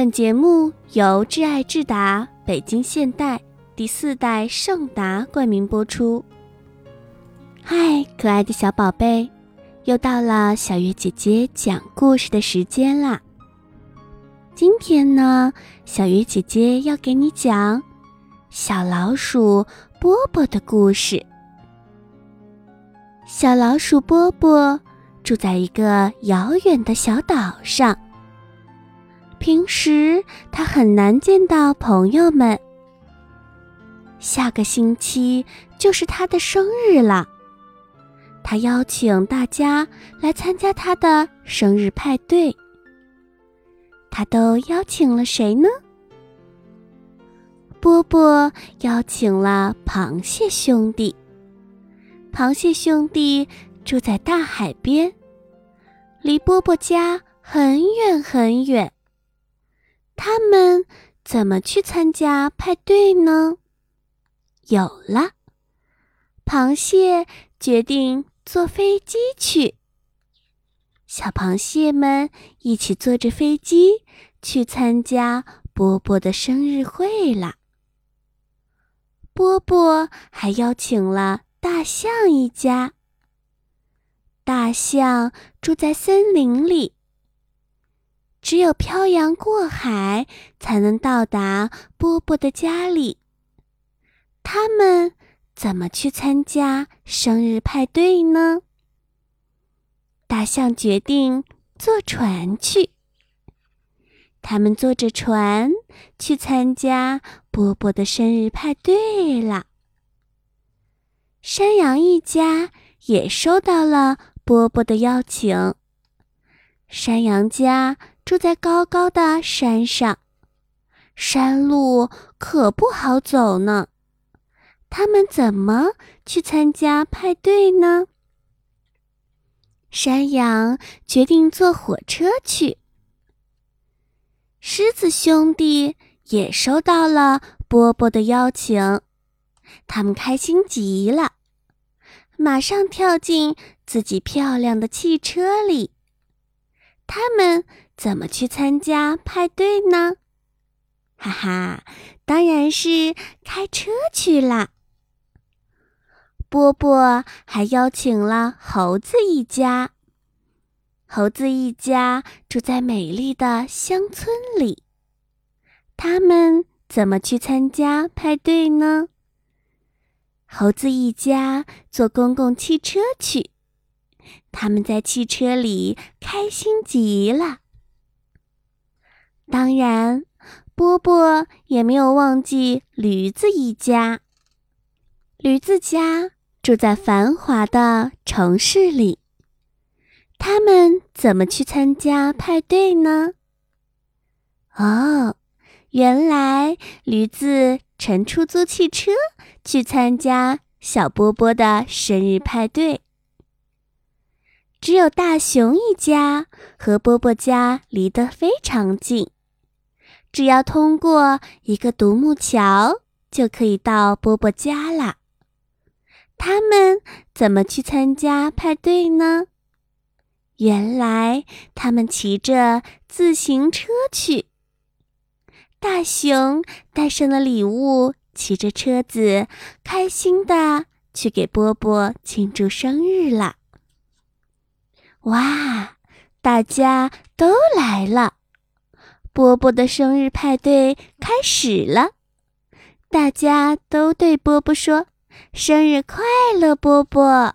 本节目由挚爱智达北京现代第四代圣达冠名播出。嗨，可爱的小宝贝，又到了小月姐姐讲故事的时间啦！今天呢，小月姐姐要给你讲小老鼠波波的故事。小老鼠波波住在一个遥远的小岛上。平时他很难见到朋友们。下个星期就是他的生日了，他邀请大家来参加他的生日派对。他都邀请了谁呢？波波邀请了螃蟹兄弟。螃蟹兄弟住在大海边，离波波家很远很远。他们怎么去参加派对呢？有了，螃蟹决定坐飞机去。小螃蟹们一起坐着飞机去参加波波的生日会了。波波还邀请了大象一家。大象住在森林里。只有漂洋过海才能到达波波的家里。他们怎么去参加生日派对呢？大象决定坐船去。他们坐着船去参加波波的生日派对了。山羊一家也收到了波波的邀请。山羊家。住在高高的山上，山路可不好走呢。他们怎么去参加派对呢？山羊决定坐火车去。狮子兄弟也收到了波波的邀请，他们开心极了，马上跳进自己漂亮的汽车里。他们。怎么去参加派对呢？哈哈，当然是开车去啦。波波还邀请了猴子一家。猴子一家住在美丽的乡村里。他们怎么去参加派对呢？猴子一家坐公共汽车去。他们在汽车里开心极了。当然，波波也没有忘记驴子一家。驴子家住在繁华的城市里，他们怎么去参加派对呢？哦，原来驴子乘出租汽车去参加小波波的生日派对。只有大熊一家和波波家离得非常近。只要通过一个独木桥，就可以到波波家啦。他们怎么去参加派对呢？原来他们骑着自行车去。大熊带上了礼物，骑着车子，开心的去给波波庆祝生日了。哇，大家都来了！波波的生日派对开始了，大家都对波波说：“生日快乐，波波！”